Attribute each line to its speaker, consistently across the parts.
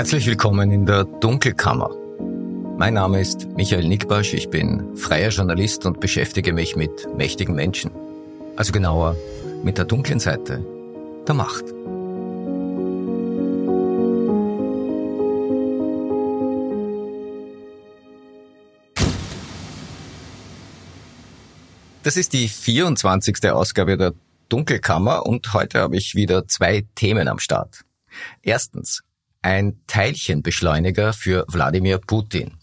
Speaker 1: Herzlich willkommen in der Dunkelkammer. Mein Name ist Michael Nickbasch, ich bin freier Journalist und beschäftige mich mit mächtigen Menschen. Also genauer mit der dunklen Seite der Macht. Das ist die 24. Ausgabe der Dunkelkammer und heute habe ich wieder zwei Themen am Start. Erstens, ein Teilchenbeschleuniger für Wladimir Putin.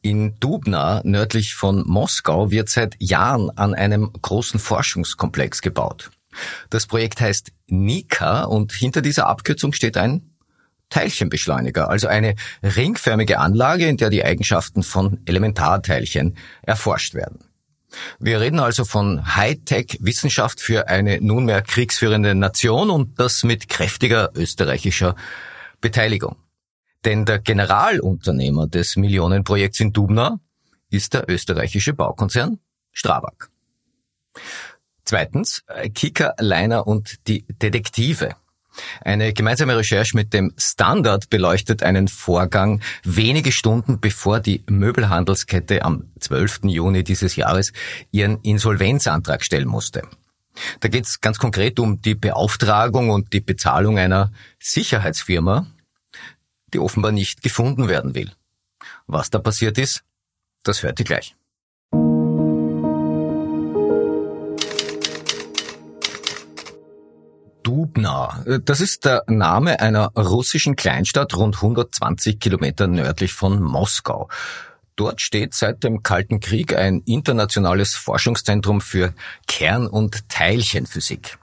Speaker 1: In Dubna, nördlich von Moskau, wird seit Jahren an einem großen Forschungskomplex gebaut. Das Projekt heißt Nika und hinter dieser Abkürzung steht ein Teilchenbeschleuniger, also eine ringförmige Anlage, in der die Eigenschaften von Elementarteilchen erforscht werden. Wir reden also von Hightech-Wissenschaft für eine nunmehr kriegsführende Nation und das mit kräftiger österreichischer Beteiligung. Denn der Generalunternehmer des Millionenprojekts in Dubna ist der österreichische Baukonzern Strabag. Zweitens, Kika, Leiner und die Detektive. Eine gemeinsame Recherche mit dem Standard beleuchtet einen Vorgang wenige Stunden bevor die Möbelhandelskette am 12. Juni dieses Jahres ihren Insolvenzantrag stellen musste. Da geht es ganz konkret um die Beauftragung und die Bezahlung einer Sicherheitsfirma, die offenbar nicht gefunden werden will. Was da passiert ist, das hört ihr gleich. Dubna, das ist der Name einer russischen Kleinstadt rund 120 Kilometer nördlich von Moskau. Dort steht seit dem Kalten Krieg ein internationales Forschungszentrum für Kern- und Teilchenphysik.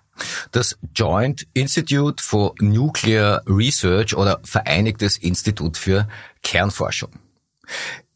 Speaker 1: Das Joint Institute for Nuclear Research oder Vereinigtes Institut für Kernforschung.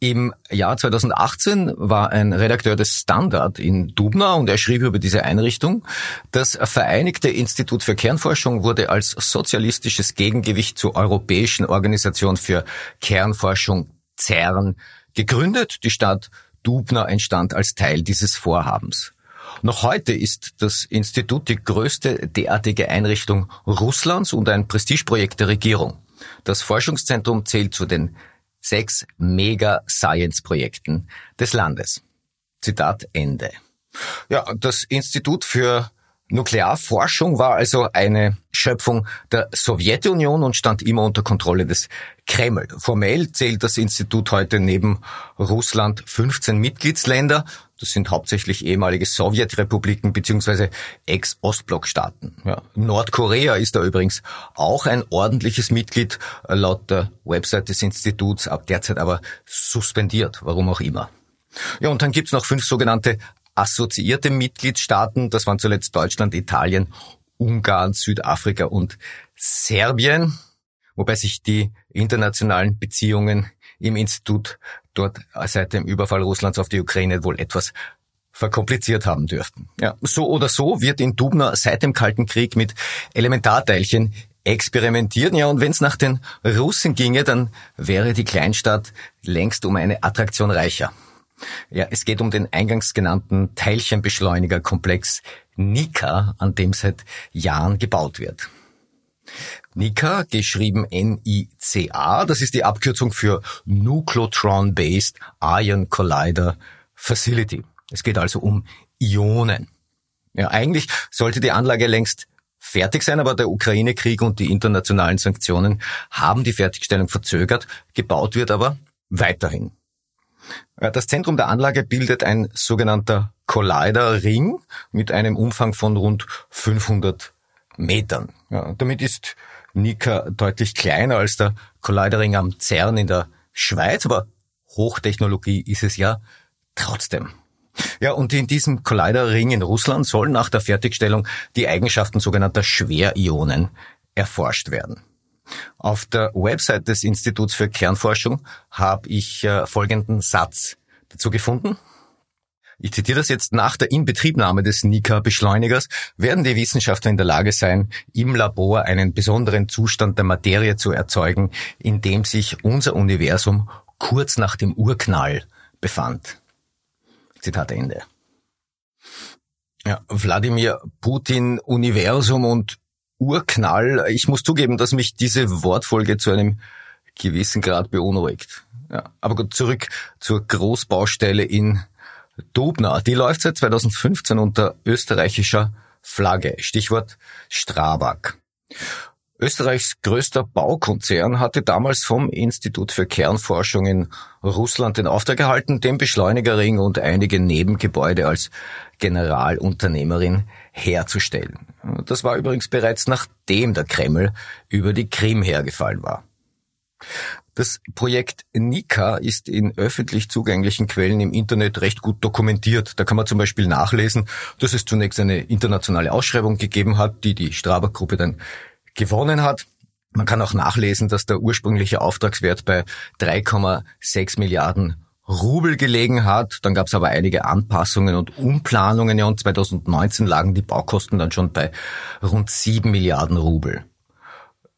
Speaker 1: Im Jahr 2018 war ein Redakteur des Standard in Dubna und er schrieb über diese Einrichtung, das Vereinigte Institut für Kernforschung wurde als sozialistisches Gegengewicht zur Europäischen Organisation für Kernforschung CERN gegründet. Die Stadt Dubna entstand als Teil dieses Vorhabens. Noch heute ist das Institut die größte derartige Einrichtung Russlands und ein Prestigeprojekt der Regierung. Das Forschungszentrum zählt zu den sechs Mega-Science-Projekten des Landes. Zitat Ende. Ja, das Institut für Nuklearforschung war also eine Schöpfung der Sowjetunion und stand immer unter Kontrolle des Kreml. Formell zählt das Institut heute neben Russland 15 Mitgliedsländer. Das sind hauptsächlich ehemalige Sowjetrepubliken bzw. Ex-Ostblockstaaten. Ja. Nordkorea ist da übrigens auch ein ordentliches Mitglied, laut der Website des Instituts, ab derzeit aber suspendiert, warum auch immer. Ja, und dann gibt's noch fünf sogenannte assoziierte Mitgliedstaaten. Das waren zuletzt Deutschland, Italien, Ungarn, Südafrika und Serbien, wobei sich die internationalen Beziehungen im Institut dort seit dem Überfall Russlands auf die Ukraine wohl etwas verkompliziert haben dürften. Ja, so oder so wird in Dubna seit dem Kalten Krieg mit Elementarteilchen experimentiert. Ja, und wenn es nach den Russen ginge, dann wäre die Kleinstadt längst um eine Attraktion reicher. Ja, es geht um den eingangs genannten Teilchenbeschleunigerkomplex NICA, an dem seit Jahren gebaut wird. NICA, geschrieben N-I-C-A, das ist die Abkürzung für Nucleotron-Based Ion Collider Facility. Es geht also um Ionen. Ja, eigentlich sollte die Anlage längst fertig sein, aber der Ukraine-Krieg und die internationalen Sanktionen haben die Fertigstellung verzögert. Gebaut wird aber weiterhin. Das Zentrum der Anlage bildet ein sogenannter Collider-Ring mit einem Umfang von rund 500 Metern. Ja, damit ist Nika deutlich kleiner als der Collider-Ring am CERN in der Schweiz, aber Hochtechnologie ist es ja trotzdem. Ja, und in diesem Collider-Ring in Russland sollen nach der Fertigstellung die Eigenschaften sogenannter Schwerionen erforscht werden. Auf der Website des Instituts für Kernforschung habe ich äh, folgenden Satz dazu gefunden. Ich zitiere das jetzt. Nach der Inbetriebnahme des Nika-Beschleunigers werden die Wissenschaftler in der Lage sein, im Labor einen besonderen Zustand der Materie zu erzeugen, in dem sich unser Universum kurz nach dem Urknall befand. Zitat Ende. Ja, Wladimir Putin, Universum und Urknall. Ich muss zugeben, dass mich diese Wortfolge zu einem gewissen Grad beunruhigt. Ja, aber gut, zurück zur Großbaustelle in Dubna. Die läuft seit 2015 unter österreichischer Flagge. Stichwort Strabag. Österreichs größter Baukonzern hatte damals vom Institut für Kernforschung in Russland den Auftrag erhalten, den Beschleunigerring und einige Nebengebäude als Generalunternehmerin herzustellen. Das war übrigens bereits nachdem der Kreml über die Krim hergefallen war. Das Projekt Nika ist in öffentlich zugänglichen Quellen im Internet recht gut dokumentiert. Da kann man zum Beispiel nachlesen, dass es zunächst eine internationale Ausschreibung gegeben hat, die die Strabag-Gruppe dann gewonnen hat. Man kann auch nachlesen, dass der ursprüngliche Auftragswert bei 3,6 Milliarden Rubel gelegen hat. Dann gab es aber einige Anpassungen und Umplanungen. Ja, und 2019 lagen die Baukosten dann schon bei rund 7 Milliarden Rubel.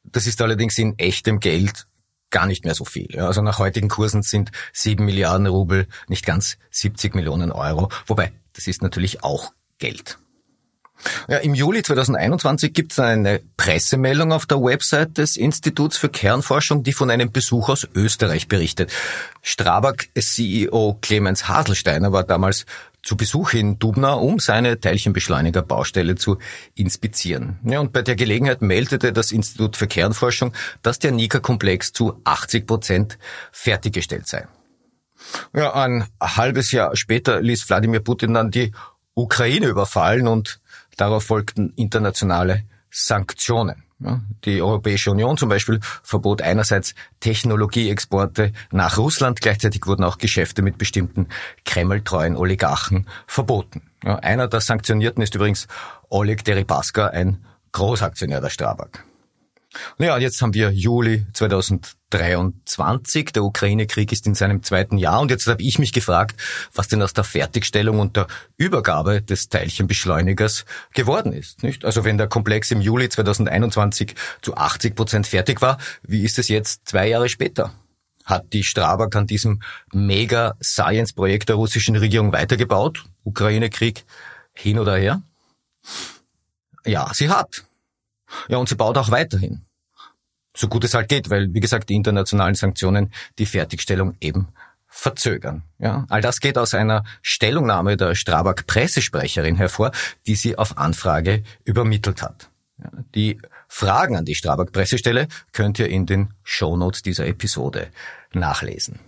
Speaker 1: Das ist allerdings in echtem Geld gar nicht mehr so viel. Also nach heutigen Kursen sind 7 Milliarden Rubel nicht ganz 70 Millionen Euro. Wobei, das ist natürlich auch Geld. Ja, Im Juli 2021 gibt es eine Pressemeldung auf der Website des Instituts für Kernforschung, die von einem Besuch aus Österreich berichtet. Strabag CEO Clemens Haselsteiner war damals zu Besuch in Dubna, um seine Teilchenbeschleuniger-Baustelle zu inspizieren. Ja, und bei der Gelegenheit meldete das Institut für Kernforschung, dass der Nika-Komplex zu 80 Prozent fertiggestellt sei. Ja, ein halbes Jahr später ließ Wladimir Putin dann die Ukraine überfallen und Darauf folgten internationale Sanktionen. Die Europäische Union zum Beispiel verbot einerseits Technologieexporte nach Russland, gleichzeitig wurden auch Geschäfte mit bestimmten kremltreuen Oligarchen verboten. Einer der Sanktionierten ist übrigens Oleg Deripaska, ein Großaktionär der Strabag. Naja, jetzt haben wir Juli 2023. Der Ukraine-Krieg ist in seinem zweiten Jahr. Und jetzt habe ich mich gefragt, was denn aus der Fertigstellung und der Übergabe des Teilchenbeschleunigers geworden ist. Nicht? Also wenn der Komplex im Juli 2021 zu 80 Prozent fertig war, wie ist es jetzt zwei Jahre später? Hat die Strabag an diesem Mega-Science-Projekt der russischen Regierung weitergebaut? Ukraine-Krieg hin oder her? Ja, sie hat. Ja, und sie baut auch weiterhin. So gut es halt geht, weil, wie gesagt, die internationalen Sanktionen die Fertigstellung eben verzögern. Ja, all das geht aus einer Stellungnahme der Strabag Pressesprecherin hervor, die sie auf Anfrage übermittelt hat. Ja, die Fragen an die Strabag Pressestelle könnt ihr in den Shownotes dieser Episode nachlesen.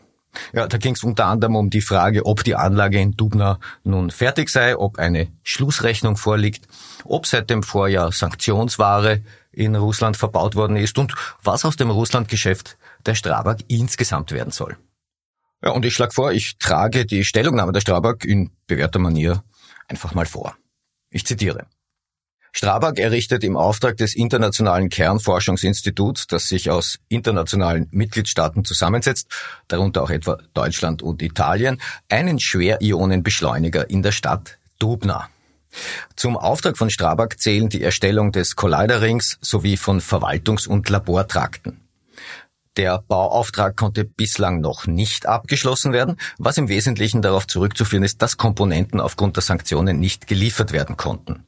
Speaker 1: Ja, da ging es unter anderem um die Frage, ob die Anlage in Dubna nun fertig sei, ob eine Schlussrechnung vorliegt, ob seit dem Vorjahr Sanktionsware in Russland verbaut worden ist und was aus dem Russlandgeschäft der Strabag insgesamt werden soll. Ja, und ich schlage vor, ich trage die Stellungnahme der Strabag in bewährter Manier einfach mal vor. Ich zitiere. Strabag errichtet im Auftrag des Internationalen Kernforschungsinstituts, das sich aus internationalen Mitgliedstaaten zusammensetzt, darunter auch etwa Deutschland und Italien, einen Schwerionenbeschleuniger in der Stadt Dubna. Zum Auftrag von Strabag zählen die Erstellung des Colliderrings sowie von Verwaltungs- und Labortrakten. Der Bauauftrag konnte bislang noch nicht abgeschlossen werden, was im Wesentlichen darauf zurückzuführen ist, dass Komponenten aufgrund der Sanktionen nicht geliefert werden konnten.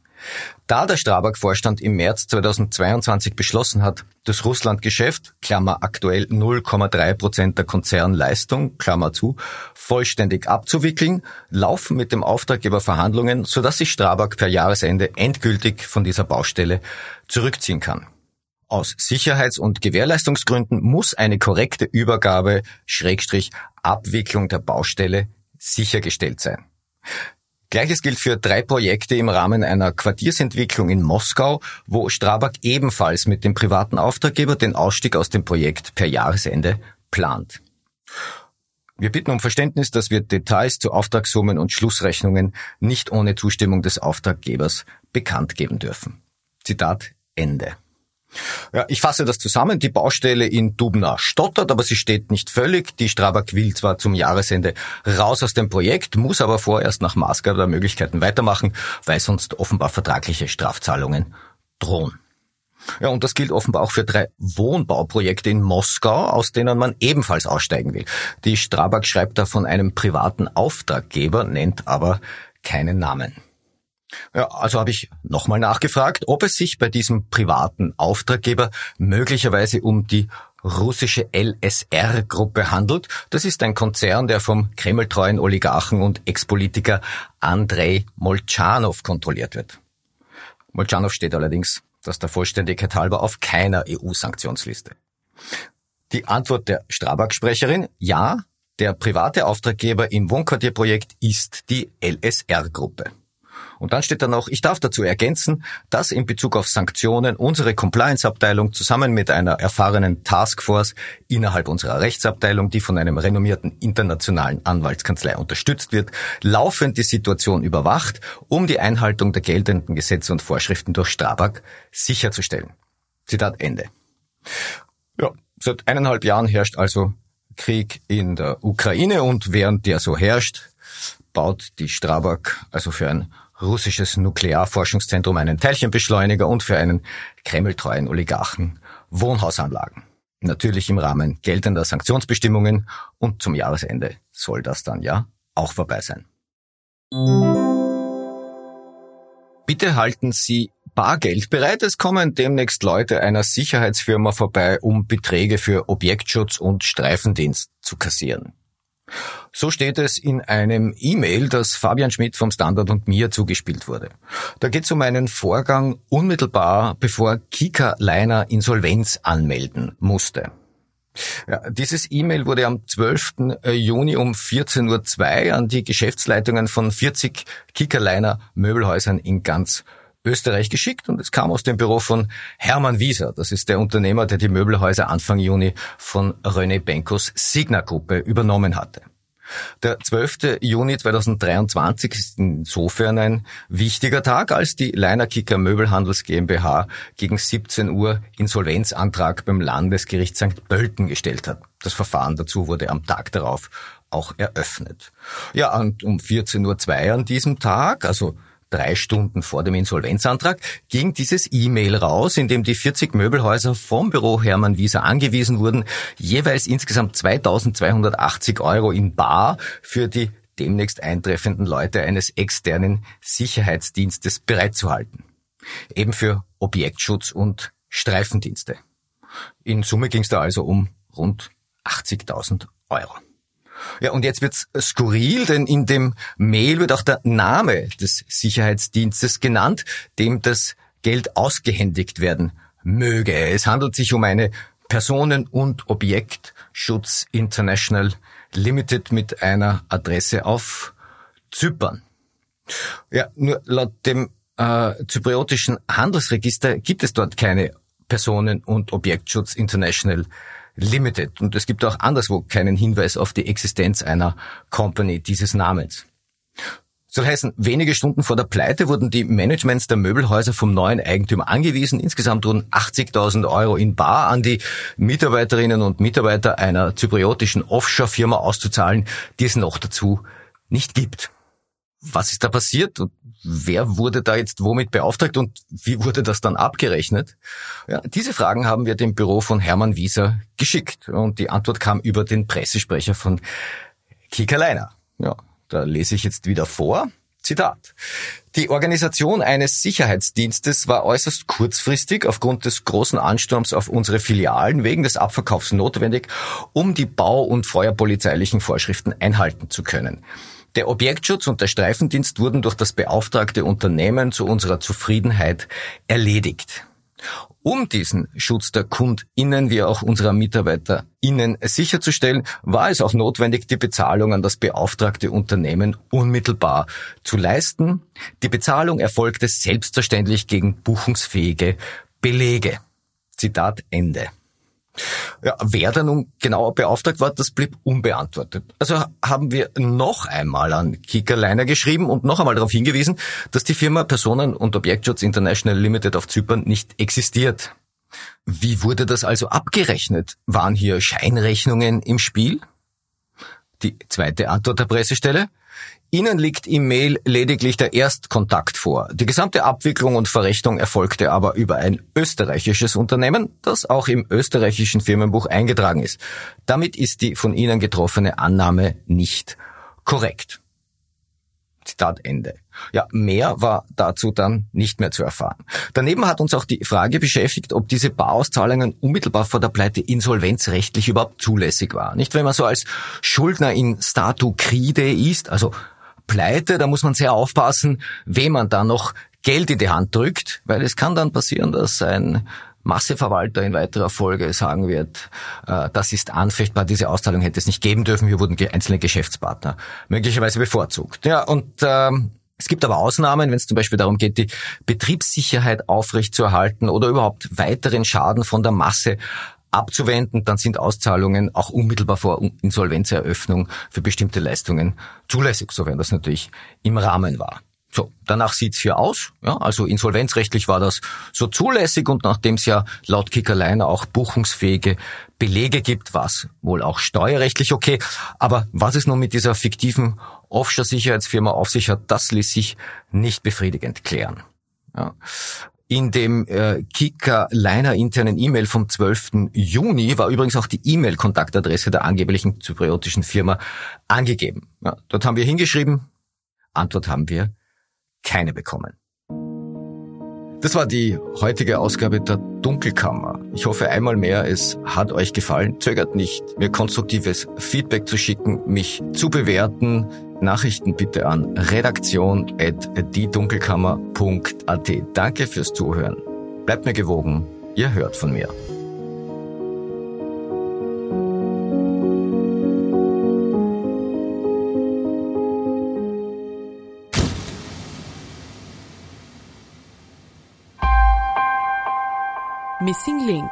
Speaker 1: Da der Strabag-Vorstand im März 2022 beschlossen hat, das Russland-Geschäft, Klammer aktuell 0,3 Prozent der Konzernleistung, Klammer zu, vollständig abzuwickeln, laufen mit dem Auftraggeber Verhandlungen, sodass sich Strabag per Jahresende endgültig von dieser Baustelle zurückziehen kann. Aus Sicherheits- und Gewährleistungsgründen muss eine korrekte Übergabe, Schrägstrich, Abwicklung der Baustelle sichergestellt sein. Gleiches gilt für drei Projekte im Rahmen einer Quartiersentwicklung in Moskau, wo Strabag ebenfalls mit dem privaten Auftraggeber den Ausstieg aus dem Projekt per Jahresende plant. Wir bitten um Verständnis, dass wir Details zu Auftragssummen und Schlussrechnungen nicht ohne Zustimmung des Auftraggebers bekannt geben dürfen. Zitat Ende. Ja, ich fasse das zusammen. Die Baustelle in Dubna stottert, aber sie steht nicht völlig. Die Strabag will zwar zum Jahresende raus aus dem Projekt, muss aber vorerst nach Maßgabe der Möglichkeiten weitermachen, weil sonst offenbar vertragliche Strafzahlungen drohen. Ja, und das gilt offenbar auch für drei Wohnbauprojekte in Moskau, aus denen man ebenfalls aussteigen will. Die Strabag schreibt da von einem privaten Auftraggeber, nennt aber keinen Namen. Ja, also habe ich nochmal nachgefragt, ob es sich bei diesem privaten Auftraggeber möglicherweise um die russische LSR-Gruppe handelt. Das ist ein Konzern, der vom kremltreuen Oligarchen und Ex-Politiker Andrei Molchanov kontrolliert wird. Molchanov steht allerdings, das der Vollständigkeit halber, auf keiner EU-Sanktionsliste. Die Antwort der Strabag-Sprecherin, ja, der private Auftraggeber im Wohnquartierprojekt ist die LSR-Gruppe. Und dann steht da noch, ich darf dazu ergänzen, dass in Bezug auf Sanktionen unsere Compliance-Abteilung zusammen mit einer erfahrenen Taskforce innerhalb unserer Rechtsabteilung, die von einem renommierten internationalen Anwaltskanzlei unterstützt wird, laufend die Situation überwacht, um die Einhaltung der geltenden Gesetze und Vorschriften durch Strabag sicherzustellen. Zitat Ende. Ja, seit eineinhalb Jahren herrscht also Krieg in der Ukraine und während der so herrscht, baut die Strabag also für ein russisches Nuklearforschungszentrum einen Teilchenbeschleuniger und für einen kremltreuen Oligarchen Wohnhausanlagen. Natürlich im Rahmen geltender Sanktionsbestimmungen und zum Jahresende soll das dann ja auch vorbei sein. Bitte halten Sie Bargeld bereit. Es kommen demnächst Leute einer Sicherheitsfirma vorbei, um Beträge für Objektschutz und Streifendienst zu kassieren. So steht es in einem E-Mail, das Fabian Schmidt vom Standard und mir zugespielt wurde. Da geht es um einen Vorgang unmittelbar bevor Kika Leiner Insolvenz anmelden musste. Ja, dieses E-Mail wurde am 12. Äh, Juni um 14.02 Uhr an die Geschäftsleitungen von 40 Kickerliner Möbelhäusern in ganz Österreich geschickt und es kam aus dem Büro von Hermann Wieser. Das ist der Unternehmer, der die Möbelhäuser Anfang Juni von René Benkos Signa Gruppe übernommen hatte. Der 12. Juni 2023 ist insofern ein wichtiger Tag, als die Leinerkicker Möbelhandels GmbH gegen 17 Uhr Insolvenzantrag beim Landesgericht St. Pölten gestellt hat. Das Verfahren dazu wurde am Tag darauf auch eröffnet. Ja, und um 14.02 Uhr an diesem Tag, also drei Stunden vor dem Insolvenzantrag ging dieses E-Mail raus, in dem die 40 Möbelhäuser vom Büro Hermann Wieser angewiesen wurden, jeweils insgesamt 2280 Euro in Bar für die demnächst eintreffenden Leute eines externen Sicherheitsdienstes bereitzuhalten. Eben für Objektschutz und Streifendienste. In Summe ging es da also um rund 80.000 Euro. Ja, und jetzt wird's skurril, denn in dem Mail wird auch der Name des Sicherheitsdienstes genannt, dem das Geld ausgehändigt werden möge. Es handelt sich um eine Personen- und Objektschutz International Limited mit einer Adresse auf Zypern. Ja, nur laut dem äh, zypriotischen Handelsregister gibt es dort keine Personen- und Objektschutz International Limited. Und es gibt auch anderswo keinen Hinweis auf die Existenz einer Company dieses Namens. Soll heißen, wenige Stunden vor der Pleite wurden die Managements der Möbelhäuser vom neuen Eigentümer angewiesen, insgesamt rund 80.000 Euro in Bar an die Mitarbeiterinnen und Mitarbeiter einer zypriotischen Offshore-Firma auszuzahlen, die es noch dazu nicht gibt. Was ist da passiert und wer wurde da jetzt womit beauftragt und wie wurde das dann abgerechnet? Ja, diese Fragen haben wir dem Büro von Hermann Wieser geschickt und die Antwort kam über den Pressesprecher von Kika Leiner. Ja, da lese ich jetzt wieder vor. Zitat. Die Organisation eines Sicherheitsdienstes war äußerst kurzfristig aufgrund des großen Ansturms auf unsere Filialen wegen des Abverkaufs notwendig, um die bau- und feuerpolizeilichen Vorschriften einhalten zu können. Der Objektschutz und der Streifendienst wurden durch das beauftragte Unternehmen zu unserer Zufriedenheit erledigt. Um diesen Schutz der KundInnen wie auch unserer MitarbeiterInnen sicherzustellen, war es auch notwendig, die Bezahlung an das beauftragte Unternehmen unmittelbar zu leisten. Die Bezahlung erfolgte selbstverständlich gegen buchungsfähige Belege. Zitat Ende. Ja, wer da nun genauer beauftragt war, das blieb unbeantwortet. Also haben wir noch einmal an Kickerliner geschrieben und noch einmal darauf hingewiesen, dass die Firma Personen- und Objektschutz International Limited auf Zypern nicht existiert. Wie wurde das also abgerechnet? Waren hier Scheinrechnungen im Spiel? Die zweite Antwort der Pressestelle. Ihnen liegt im Mail lediglich der Erstkontakt vor. Die gesamte Abwicklung und Verrechnung erfolgte aber über ein österreichisches Unternehmen, das auch im österreichischen Firmenbuch eingetragen ist. Damit ist die von Ihnen getroffene Annahme nicht korrekt. Zitat Ende. Ja, mehr war dazu dann nicht mehr zu erfahren. Daneben hat uns auch die Frage beschäftigt, ob diese Barauszahlungen unmittelbar vor der Pleite insolvenzrechtlich überhaupt zulässig war. Nicht, wenn man so als Schuldner in statu cride ist, also Pleite, da muss man sehr aufpassen, wem man da noch Geld in die Hand drückt, weil es kann dann passieren, dass ein Masseverwalter in weiterer Folge sagen wird, äh, das ist anfechtbar, diese Auszahlung hätte es nicht geben dürfen, hier wurden einzelne Geschäftspartner möglicherweise bevorzugt. Ja, und ähm, es gibt aber Ausnahmen, wenn es zum Beispiel darum geht, die Betriebssicherheit aufrechtzuerhalten oder überhaupt weiteren Schaden von der Masse abzuwenden, dann sind Auszahlungen auch unmittelbar vor Insolvenzeröffnung für bestimmte Leistungen zulässig, sofern das natürlich im Rahmen war. So, danach sieht's hier aus. Ja, also insolvenzrechtlich war das so zulässig und nachdem es ja laut Kickerleiner auch buchungsfähige Belege gibt, was wohl auch steuerrechtlich okay. Aber was es nun mit dieser fiktiven Offshore-Sicherheitsfirma auf sich hat, das ließ sich nicht befriedigend klären. Ja. In dem äh, Kika Liner internen E-Mail vom 12. Juni war übrigens auch die E-Mail-Kontaktadresse der angeblichen zypriotischen Firma angegeben. Ja, dort haben wir hingeschrieben, Antwort haben wir keine bekommen. Das war die heutige Ausgabe der Dunkelkammer. Ich hoffe einmal mehr, es hat euch gefallen. Zögert nicht, mir konstruktives Feedback zu schicken, mich zu bewerten. Nachrichten bitte an redaktion.diedunkelkammer.at. Danke fürs Zuhören. Bleibt mir gewogen. Ihr hört von mir.
Speaker 2: Missing Link